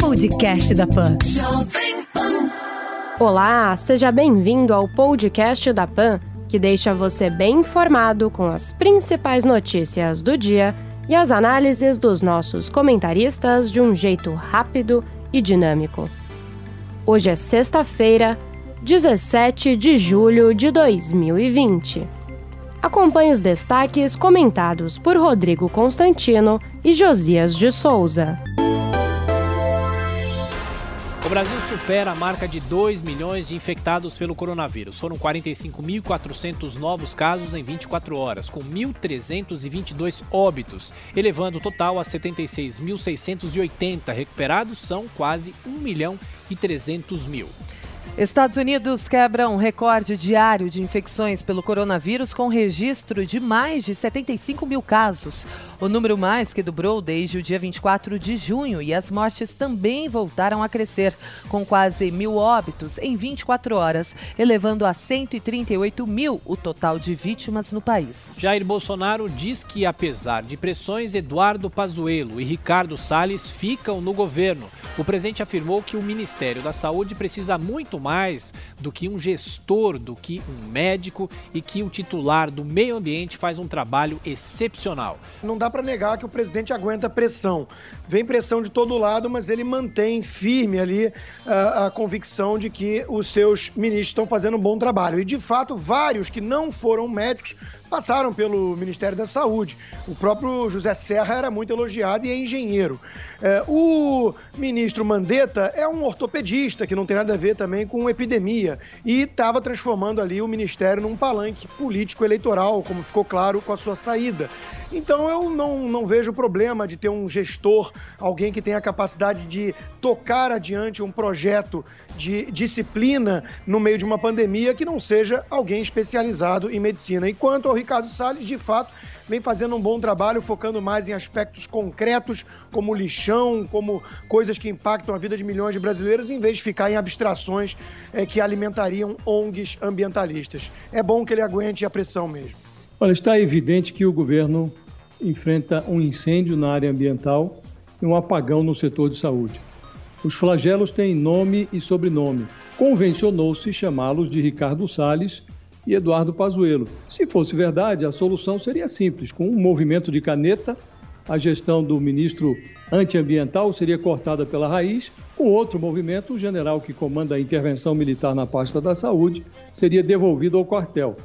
Podcast da Pan. Olá, seja bem-vindo ao podcast da Pan, que deixa você bem informado com as principais notícias do dia e as análises dos nossos comentaristas de um jeito rápido e dinâmico. Hoje é sexta-feira, 17 de julho de 2020. Acompanhe os destaques comentados por Rodrigo Constantino e Josias de Souza. O Brasil supera a marca de 2 milhões de infectados pelo coronavírus. Foram 45.400 novos casos em 24 horas, com 1.322 óbitos, elevando o total a 76.680. Recuperados são quase 1 milhão e 300 mil. Estados Unidos quebra um recorde diário de infecções pelo coronavírus com registro de mais de 75 mil casos. O número mais que dobrou desde o dia 24 de junho e as mortes também voltaram a crescer, com quase mil óbitos em 24 horas, elevando a 138 mil o total de vítimas no país. Jair Bolsonaro diz que, apesar de pressões, Eduardo Pazuello e Ricardo Salles ficam no governo. O presidente afirmou que o Ministério da Saúde precisa muito mais do que um gestor, do que um médico e que o titular do meio ambiente faz um trabalho excepcional. Não dá para negar que o presidente aguenta pressão. Vem pressão de todo lado, mas ele mantém firme ali a, ah, a convicção de que os seus ministros estão fazendo um bom trabalho. E de fato, vários que não foram médicos passaram pelo Ministério da Saúde. O próprio José Serra era muito elogiado e é engenheiro. É, o ministro Mandetta é um ortopedista que não tem nada a ver também com epidemia e estava transformando ali o ministério num palanque político eleitoral, como ficou claro com a sua saída. Então eu não, não vejo problema de ter um gestor, alguém que tenha a capacidade de tocar adiante um projeto de disciplina no meio de uma pandemia que não seja alguém especializado em medicina. E quanto ao Ricardo Salles, de fato, vem fazendo um bom trabalho, focando mais em aspectos concretos, como lixão, como coisas que impactam a vida de milhões de brasileiros, em vez de ficar em abstrações é, que alimentariam ONGs ambientalistas. É bom que ele aguente a pressão mesmo. Olha, está evidente que o governo enfrenta um incêndio na área ambiental e um apagão no setor de saúde. Os flagelos têm nome e sobrenome. Convencionou-se chamá-los de Ricardo Salles e Eduardo Pazuello. Se fosse verdade, a solução seria simples. Com um movimento de caneta, a gestão do ministro antiambiental seria cortada pela raiz. Com outro movimento, o general que comanda a intervenção militar na pasta da saúde seria devolvido ao quartel.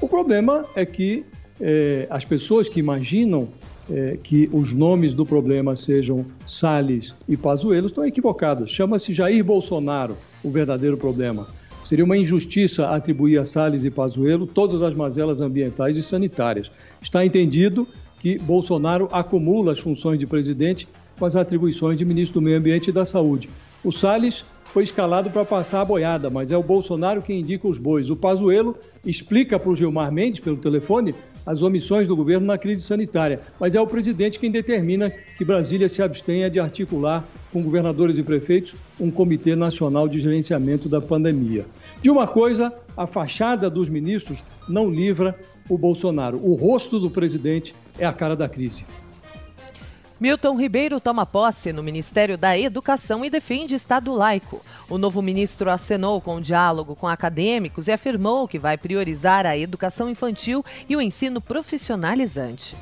O problema é que é, as pessoas que imaginam é, que os nomes do problema sejam Salles e Pazuello estão equivocadas. Chama-se Jair Bolsonaro o verdadeiro problema. Seria uma injustiça atribuir a Salles e Pazuello todas as mazelas ambientais e sanitárias. Está entendido que Bolsonaro acumula as funções de presidente com as atribuições de ministro do Meio Ambiente e da Saúde. O Salles foi escalado para passar a boiada, mas é o Bolsonaro quem indica os bois. O Pazuello explica para o Gilmar Mendes, pelo telefone, as omissões do governo na crise sanitária, mas é o presidente quem determina que Brasília se abstenha de articular com governadores e prefeitos um comitê nacional de gerenciamento da pandemia. De uma coisa, a fachada dos ministros não livra o Bolsonaro. O rosto do presidente é a cara da crise. Milton Ribeiro toma posse no Ministério da Educação e defende Estado laico. O novo ministro acenou com diálogo com acadêmicos e afirmou que vai priorizar a educação infantil e o ensino profissionalizante.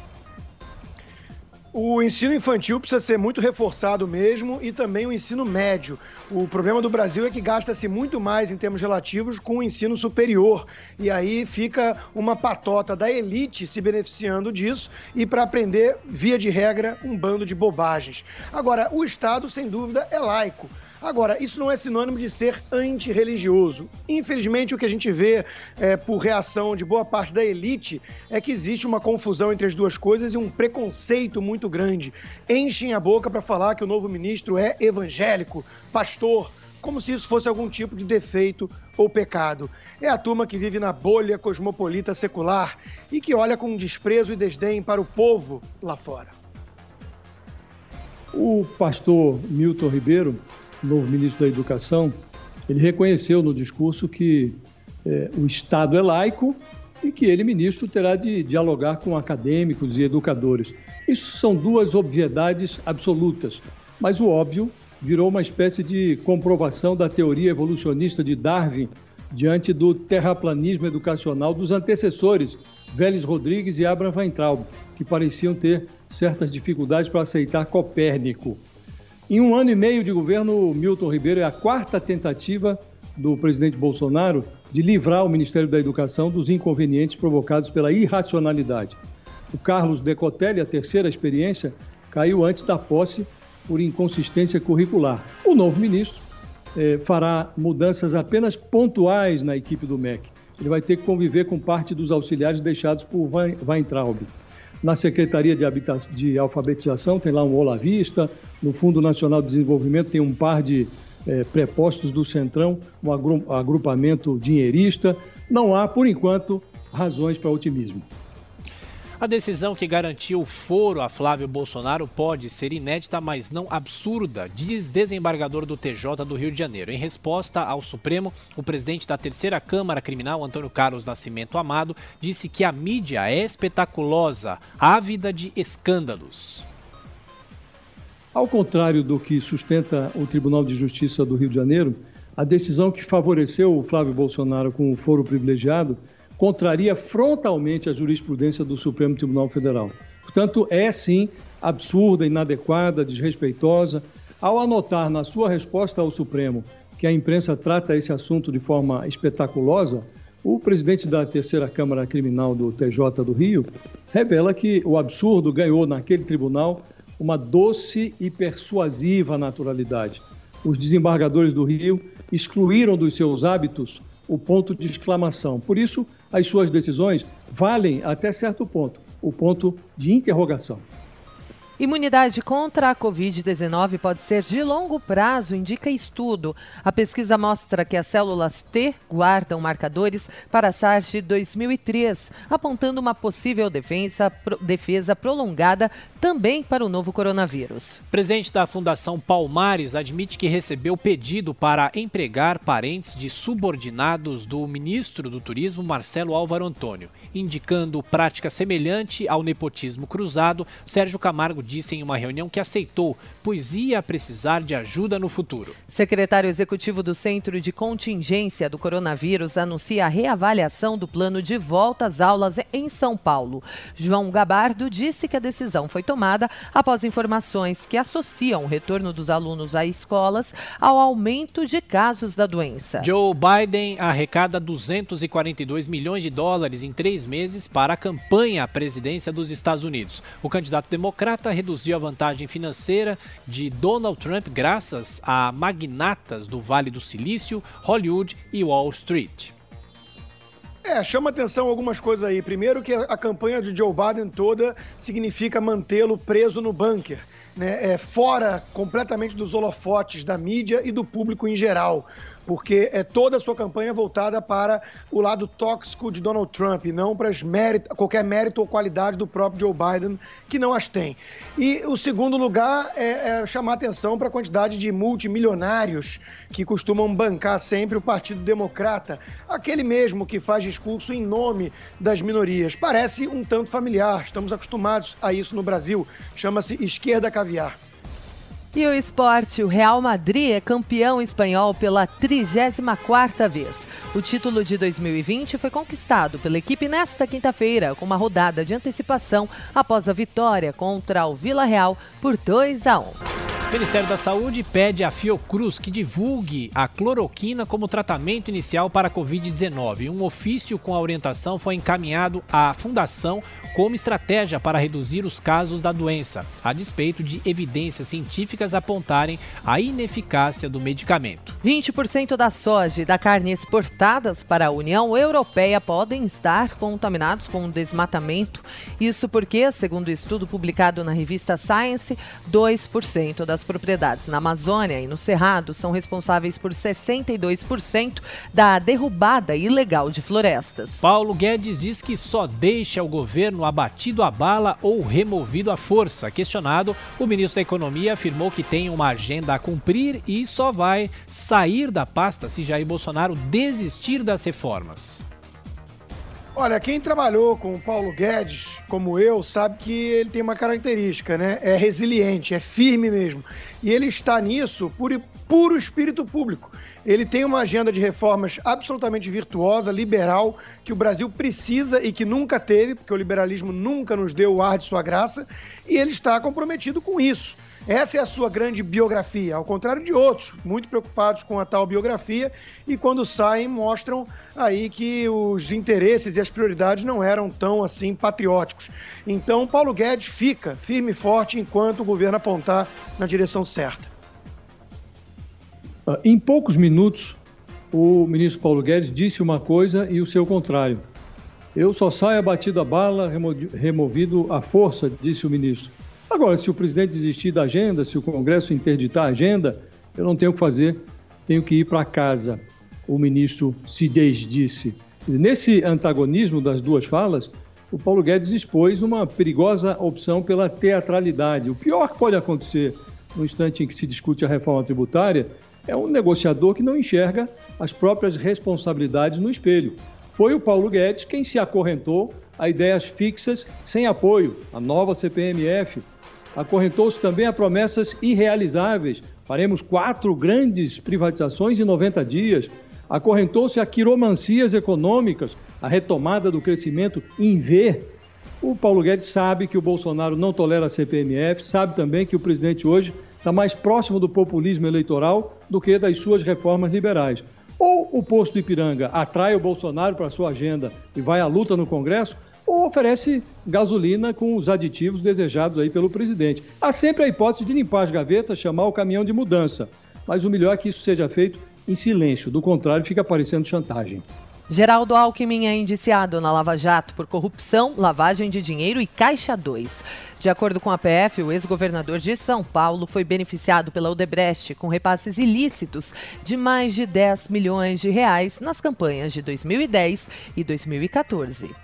O ensino infantil precisa ser muito reforçado mesmo e também o ensino médio. O problema do Brasil é que gasta-se muito mais em termos relativos com o ensino superior. E aí fica uma patota da elite se beneficiando disso e para aprender, via de regra, um bando de bobagens. Agora, o Estado, sem dúvida, é laico. Agora, isso não é sinônimo de ser antirreligioso. Infelizmente, o que a gente vê é, por reação de boa parte da elite é que existe uma confusão entre as duas coisas e um preconceito muito grande. Enchem a boca para falar que o novo ministro é evangélico, pastor, como se isso fosse algum tipo de defeito ou pecado. É a turma que vive na bolha cosmopolita secular e que olha com desprezo e desdém para o povo lá fora. O pastor Milton Ribeiro novo ministro da Educação, ele reconheceu no discurso que é, o Estado é laico e que ele, ministro, terá de dialogar com acadêmicos e educadores. Isso são duas obviedades absolutas, mas o óbvio virou uma espécie de comprovação da teoria evolucionista de Darwin diante do terraplanismo educacional dos antecessores, Vélez Rodrigues e Abraham Weintraub, que pareciam ter certas dificuldades para aceitar Copérnico. Em um ano e meio de governo, Milton Ribeiro é a quarta tentativa do presidente Bolsonaro de livrar o Ministério da Educação dos inconvenientes provocados pela irracionalidade. O Carlos Decotelli, a terceira experiência, caiu antes da posse por inconsistência curricular. O novo ministro eh, fará mudanças apenas pontuais na equipe do MEC. Ele vai ter que conviver com parte dos auxiliares deixados por Weintraub. Na Secretaria de, de Alfabetização tem lá um olavista, no Fundo Nacional de Desenvolvimento tem um par de eh, prepostos do Centrão, um agrupamento dinheirista. Não há, por enquanto, razões para otimismo. A decisão que garantiu o foro a Flávio Bolsonaro pode ser inédita, mas não absurda, diz desembargador do TJ do Rio de Janeiro. Em resposta ao Supremo, o presidente da terceira Câmara Criminal, Antônio Carlos Nascimento Amado, disse que a mídia é espetaculosa, ávida de escândalos. Ao contrário do que sustenta o Tribunal de Justiça do Rio de Janeiro, a decisão que favoreceu o Flávio Bolsonaro com o foro privilegiado contraria frontalmente a jurisprudência do Supremo Tribunal Federal. Portanto, é sim absurda, inadequada, desrespeitosa. Ao anotar na sua resposta ao Supremo que a imprensa trata esse assunto de forma espetaculosa, o presidente da terceira Câmara Criminal do TJ do Rio revela que o absurdo ganhou naquele tribunal uma doce e persuasiva naturalidade. Os desembargadores do Rio excluíram dos seus hábitos o ponto de exclamação. Por isso, as suas decisões valem até certo ponto o ponto de interrogação. Imunidade contra a Covid-19 pode ser de longo prazo, indica estudo. A pesquisa mostra que as células T guardam marcadores para a SARS de 2003, apontando uma possível defesa, defesa prolongada também para o novo coronavírus. Presidente da Fundação Palmares admite que recebeu pedido para empregar parentes de subordinados do ministro do Turismo, Marcelo Álvaro Antônio. Indicando prática semelhante ao nepotismo cruzado, Sérgio Camargo disse em uma reunião que aceitou, pois ia precisar de ajuda no futuro. Secretário executivo do Centro de Contingência do Coronavírus anuncia a reavaliação do plano de volta às aulas em São Paulo. João Gabardo disse que a decisão foi tomada após informações que associam o retorno dos alunos às escolas ao aumento de casos da doença. Joe Biden arrecada 242 milhões de dólares em três meses para a campanha à presidência dos Estados Unidos. O candidato democrata reduziu a vantagem financeira de Donald Trump graças a magnatas do Vale do Silício, Hollywood e Wall Street. É, chama atenção algumas coisas aí. Primeiro que a campanha de Joe Biden toda significa mantê-lo preso no bunker, né? É, fora completamente dos holofotes da mídia e do público em geral porque é toda a sua campanha voltada para o lado tóxico de Donald Trump, não para qualquer mérito ou qualidade do próprio Joe Biden, que não as tem. E o segundo lugar é, é chamar atenção para a quantidade de multimilionários que costumam bancar sempre o Partido Democrata, aquele mesmo que faz discurso em nome das minorias. Parece um tanto familiar, estamos acostumados a isso no Brasil, chama-se esquerda. E o esporte, o Real Madrid é campeão espanhol pela 34ª vez. O título de 2020 foi conquistado pela equipe nesta quinta-feira, com uma rodada de antecipação após a vitória contra o Vila Real por 2 a 1. O Ministério da Saúde pede à Fiocruz que divulgue a cloroquina como tratamento inicial para a Covid-19. Um ofício com a orientação foi encaminhado à Fundação como estratégia para reduzir os casos da doença, a despeito de evidências científicas apontarem a ineficácia do medicamento. 20% da soja e da carne exportadas para a União Europeia podem estar contaminados com desmatamento. Isso porque, segundo o estudo publicado na revista Science, 2% das propriedades na Amazônia e no Cerrado são responsáveis por 62% da derrubada ilegal de florestas. Paulo Guedes diz que só deixa o governo abatido a bala ou removido à força. Questionado, o ministro da Economia afirmou que tem uma agenda a cumprir e só vai sair da pasta se Jair Bolsonaro desistir das reformas. Olha, quem trabalhou com o Paulo Guedes, como eu, sabe que ele tem uma característica, né? É resiliente, é firme mesmo. E ele está nisso por puro espírito público. Ele tem uma agenda de reformas absolutamente virtuosa, liberal, que o Brasil precisa e que nunca teve, porque o liberalismo nunca nos deu o ar de sua graça, e ele está comprometido com isso. Essa é a sua grande biografia, ao contrário de outros, muito preocupados com a tal biografia e quando saem mostram aí que os interesses e as prioridades não eram tão assim patrióticos. Então, Paulo Guedes fica firme e forte enquanto o governo apontar na direção certa. Ah, em poucos minutos, o ministro Paulo Guedes disse uma coisa e o seu contrário. Eu só saio abatido a bala, removido à força, disse o ministro. Agora, se o presidente desistir da agenda, se o Congresso interditar a agenda, eu não tenho o que fazer, tenho que ir para casa, o ministro Cidez disse. Nesse antagonismo das duas falas, o Paulo Guedes expôs uma perigosa opção pela teatralidade. O pior que pode acontecer no instante em que se discute a reforma tributária é um negociador que não enxerga as próprias responsabilidades no espelho. Foi o Paulo Guedes quem se acorrentou a ideias fixas sem apoio, a nova CPMF, acorrentou-se também a promessas irrealizáveis. Faremos quatro grandes privatizações em 90 dias. Acorrentou-se a quiromancias econômicas, a retomada do crescimento em V. O Paulo Guedes sabe que o Bolsonaro não tolera a CPMF, sabe também que o presidente hoje está mais próximo do populismo eleitoral do que das suas reformas liberais. Ou o posto Ipiranga atrai o Bolsonaro para sua agenda e vai à luta no Congresso, ou oferece gasolina com os aditivos desejados aí pelo presidente. Há sempre a hipótese de limpar as gavetas, chamar o caminhão de mudança, mas o melhor é que isso seja feito em silêncio, do contrário fica parecendo chantagem. Geraldo Alckmin é indiciado na Lava Jato por corrupção, lavagem de dinheiro e Caixa 2. De acordo com a PF, o ex-governador de São Paulo foi beneficiado pela Odebrecht com repasses ilícitos de mais de 10 milhões de reais nas campanhas de 2010 e 2014.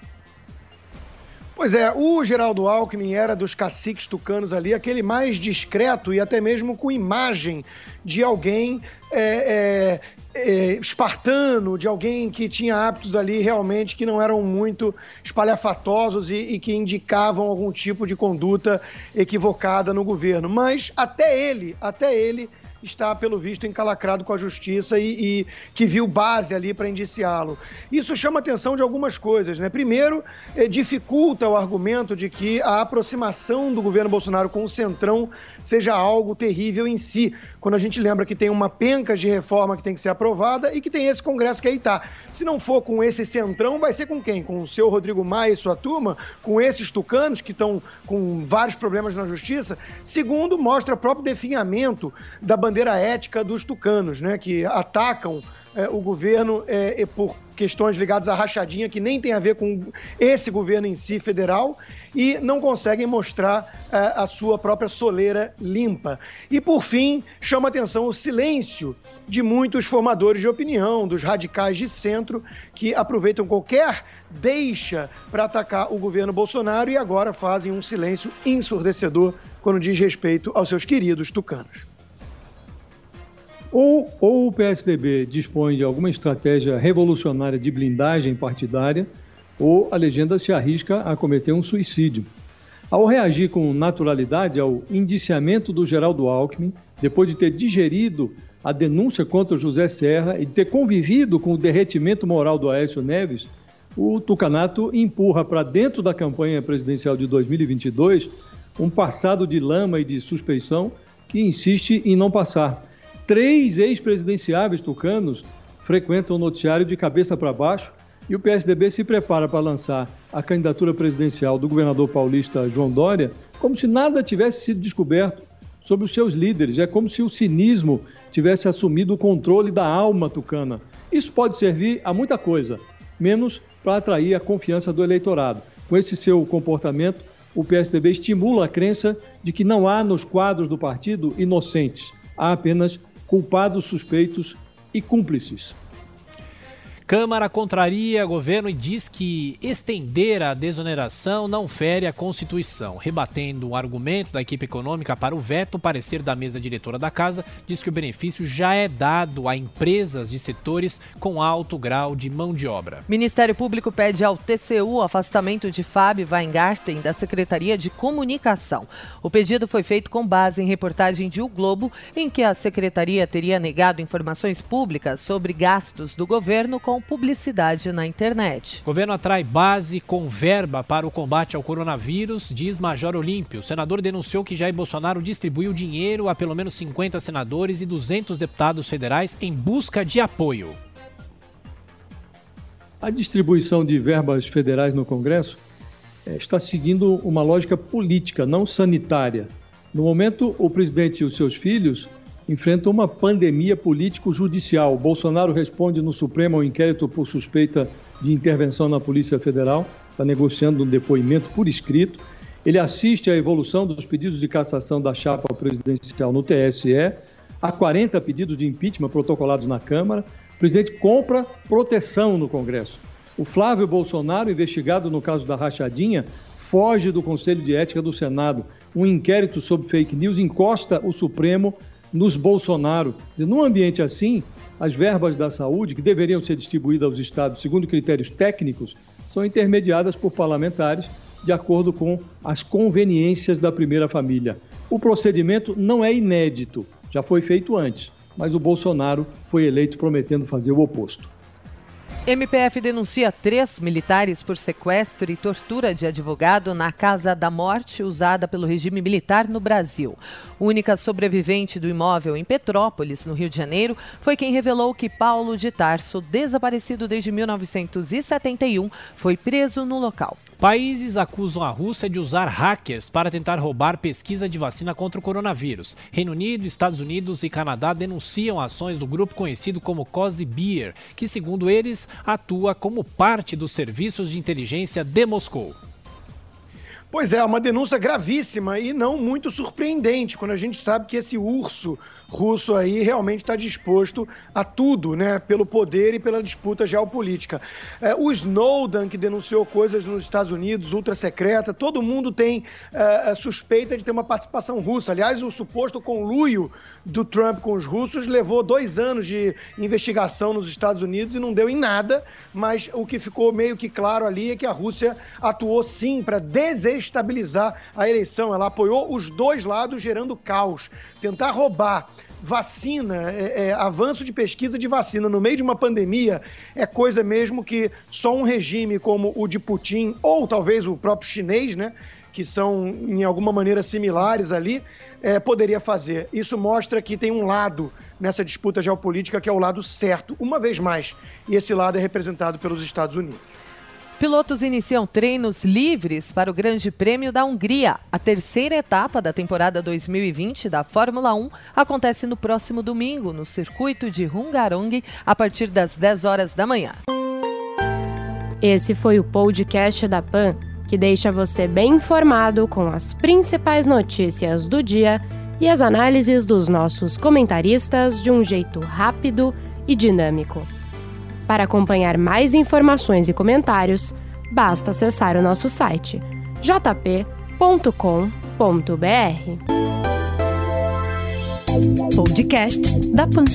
Pois é, o Geraldo Alckmin era dos caciques tucanos ali, aquele mais discreto e até mesmo com imagem de alguém é, é, é, espartano, de alguém que tinha hábitos ali realmente que não eram muito espalhafatosos e, e que indicavam algum tipo de conduta equivocada no governo. Mas até ele, até ele está, pelo visto, encalacrado com a justiça e, e que viu base ali para indiciá-lo. Isso chama atenção de algumas coisas, né? Primeiro, eh, dificulta o argumento de que a aproximação do governo Bolsonaro com o Centrão seja algo terrível em si, quando a gente lembra que tem uma penca de reforma que tem que ser aprovada e que tem esse Congresso que aí está. Se não for com esse Centrão, vai ser com quem? Com o seu Rodrigo Maia e sua turma? Com esses tucanos que estão com vários problemas na justiça? Segundo, mostra o próprio definhamento da bandeira bandeira ética dos tucanos, né, que atacam é, o governo é, por questões ligadas à rachadinha que nem tem a ver com esse governo em si federal e não conseguem mostrar é, a sua própria soleira limpa. E por fim, chama atenção o silêncio de muitos formadores de opinião, dos radicais de centro, que aproveitam qualquer deixa para atacar o governo Bolsonaro e agora fazem um silêncio ensurdecedor quando diz respeito aos seus queridos tucanos. Ou, ou o PSDB dispõe de alguma estratégia revolucionária de blindagem partidária, ou a legenda se arrisca a cometer um suicídio. Ao reagir com naturalidade ao indiciamento do Geraldo Alckmin, depois de ter digerido a denúncia contra José Serra e de ter convivido com o derretimento moral do Aécio Neves, o Tucanato empurra para dentro da campanha presidencial de 2022 um passado de lama e de suspeição que insiste em não passar. Três ex-presidenciáveis tucanos frequentam o noticiário de cabeça para baixo e o PSDB se prepara para lançar a candidatura presidencial do governador paulista João Dória como se nada tivesse sido descoberto sobre os seus líderes. É como se o cinismo tivesse assumido o controle da alma tucana. Isso pode servir a muita coisa, menos para atrair a confiança do eleitorado. Com esse seu comportamento, o PSDB estimula a crença de que não há nos quadros do partido inocentes, há apenas culpados, suspeitos e cúmplices. Câmara contraria governo e diz que estender a desoneração não fere a Constituição. Rebatendo o argumento da equipe econômica para o veto, o parecer da mesa diretora da casa diz que o benefício já é dado a empresas de setores com alto grau de mão de obra. Ministério Público pede ao TCU afastamento de Fábio Weingarten da Secretaria de Comunicação. O pedido foi feito com base em reportagem de O Globo, em que a secretaria teria negado informações públicas sobre gastos do governo com publicidade na internet. O governo atrai base com verba para o combate ao coronavírus, diz Major Olímpio. O senador denunciou que Jair Bolsonaro distribuiu dinheiro a pelo menos 50 senadores e 200 deputados federais em busca de apoio. A distribuição de verbas federais no Congresso é, está seguindo uma lógica política, não sanitária. No momento, o presidente e os seus filhos enfrenta uma pandemia político-judicial. Bolsonaro responde no Supremo ao inquérito por suspeita de intervenção na Polícia Federal, está negociando um depoimento por escrito. Ele assiste à evolução dos pedidos de cassação da chapa presidencial no TSE, há 40 pedidos de impeachment protocolados na Câmara. O presidente compra proteção no Congresso. O Flávio Bolsonaro, investigado no caso da rachadinha, foge do Conselho de Ética do Senado. Um inquérito sobre fake news encosta o Supremo nos Bolsonaro. Num ambiente assim, as verbas da saúde, que deveriam ser distribuídas aos estados segundo critérios técnicos, são intermediadas por parlamentares de acordo com as conveniências da primeira família. O procedimento não é inédito, já foi feito antes, mas o Bolsonaro foi eleito prometendo fazer o oposto. MPF denuncia três militares por sequestro e tortura de advogado na Casa da Morte usada pelo regime militar no Brasil. Única sobrevivente do imóvel em Petrópolis, no Rio de Janeiro, foi quem revelou que Paulo de Tarso, desaparecido desde 1971, foi preso no local. Países acusam a Rússia de usar hackers para tentar roubar pesquisa de vacina contra o coronavírus. Reino Unido, Estados Unidos e Canadá denunciam ações do grupo conhecido como Cozy Beer, que, segundo eles, atua como parte dos serviços de inteligência de Moscou. Pois é, uma denúncia gravíssima e não muito surpreendente, quando a gente sabe que esse urso russo aí realmente está disposto a tudo, né, pelo poder e pela disputa geopolítica. É, o Snowden, que denunciou coisas nos Estados Unidos, ultra secreta, todo mundo tem é, suspeita de ter uma participação russa. Aliás, o suposto conluio do Trump com os russos levou dois anos de investigação nos Estados Unidos e não deu em nada, mas o que ficou meio que claro ali é que a Rússia atuou sim para desestabilizar desestabilizar a eleição. Ela apoiou os dois lados, gerando caos. Tentar roubar vacina, é, é, avanço de pesquisa de vacina no meio de uma pandemia é coisa mesmo que só um regime como o de Putin, ou talvez o próprio chinês, né? Que são, em alguma maneira, similares ali, é, poderia fazer. Isso mostra que tem um lado nessa disputa geopolítica que é o lado certo, uma vez mais. E esse lado é representado pelos Estados Unidos. Pilotos iniciam treinos livres para o Grande Prêmio da Hungria. A terceira etapa da temporada 2020 da Fórmula 1 acontece no próximo domingo, no circuito de Hungarong, a partir das 10 horas da manhã. Esse foi o podcast da PAN, que deixa você bem informado com as principais notícias do dia e as análises dos nossos comentaristas de um jeito rápido e dinâmico. Para acompanhar mais informações e comentários, basta acessar o nosso site jp.com.br. Podcast da Pan.